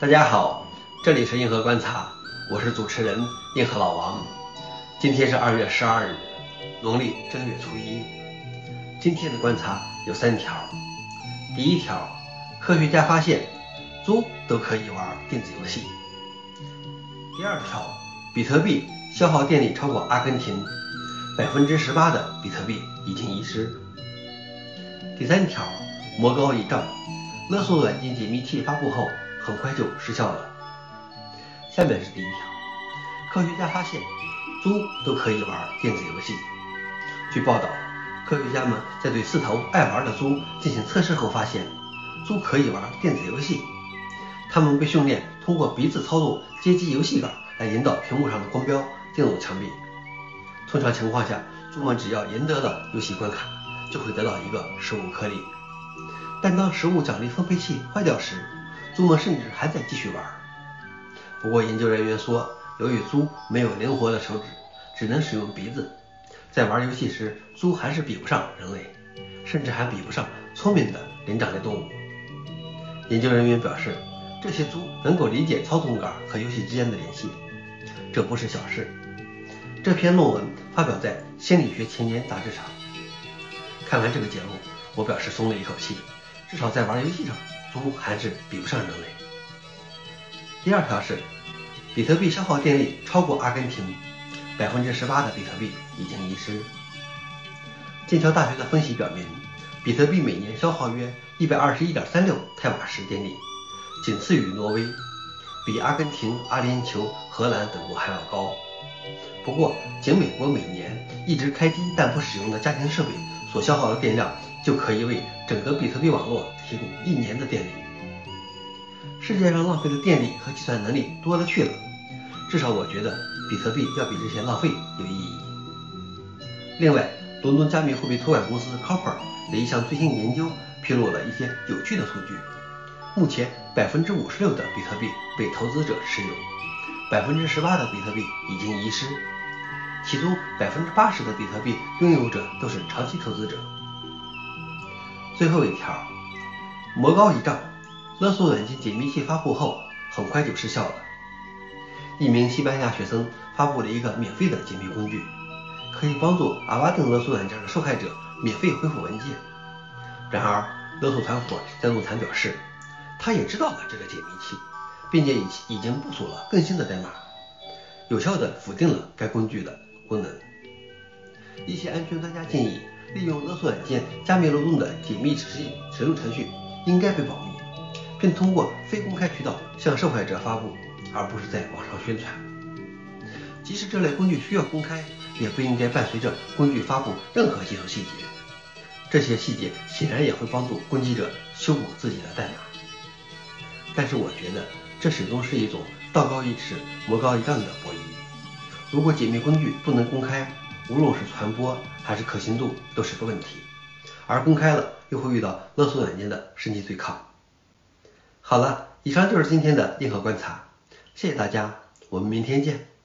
大家好，这里是硬核观察，我是主持人硬核老王。今天是二月十二日，农历正月初一。今天的观察有三条。第一条，科学家发现猪都可以玩电子游戏。第二条，比特币消耗电力超过阿根廷，百分之十八的比特币已经遗失。第三条，魔高一丈，勒索软件解密器发布后。很快就失效了。下面是第一条，科学家发现猪都可以玩电子游戏。据报道，科学家们在对四头爱玩的猪进行测试后发现，猪可以玩电子游戏。它们被训练通过鼻子操作街机游戏杆来引导屏幕上的光标进入墙壁。通常情况下，猪们只要赢得了游戏关卡，就会得到一个食物颗粒。但当食物奖励分配器坏掉时，猪们甚至还在继续玩。不过研究人员说，由于猪没有灵活的手指，只能使用鼻子，在玩游戏时，猪还是比不上人类，甚至还比不上聪明的灵长类动物。研究人员表示，这些猪能够理解操纵杆和游戏之间的联系，这不是小事。这篇论文发表在《心理学前沿》杂志上。看完这个节目，我表示松了一口气，至少在玩游戏上。猪还是比不上人类。第二条是，比特币消耗电力超过阿根廷，百分之十八的比特币已经遗失。剑桥大学的分析表明，比特币每年消耗约一百二十一点三六太瓦时电力，仅次于挪威，比阿根廷、阿联酋、荷兰等国还要高。不过，仅美国每年一直开机但不使用的家庭设备所消耗的电量。就可以为整个比特币网络提供一年的电力。世界上浪费的电力和计算能力多了去了，至少我觉得比特币要比这些浪费有意义。另外，伦敦加密货币托管公司 Copper 的一项最新研究披露了一些有趣的数据。目前，百分之五十六的比特币被投资者持有，百分之十八的比特币已经遗失，其中百分之八十的比特币拥有者都是长期投资者。最后一条，魔高一丈，勒索软件解密器发布后很快就失效了。一名西班牙学生发布了一个免费的解密工具，可以帮助阿瓦登勒索软件的受害者免费恢复文件。然而，勒索团伙在论坛表示，他也知道了这个解密器，并且已已经部署了更新的代码，有效的否定了该工具的功能。一些安全专家建议。利用勒索软件加密漏洞的解密使使用程序应该被保密，并通过非公开渠道向受害者发布，而不是在网上宣传。即使这类工具需要公开，也不应该伴随着工具发布任何技术细节。这些细节显然也会帮助攻击者修补自己的代码。但是我觉得这始终是一种道高一尺，魔高一丈的博弈。如果解密工具不能公开，无论是传播还是可信度都是个问题，而公开了又会遇到勒索软件的升级对抗。好了，以上就是今天的硬核观察，谢谢大家，我们明天见。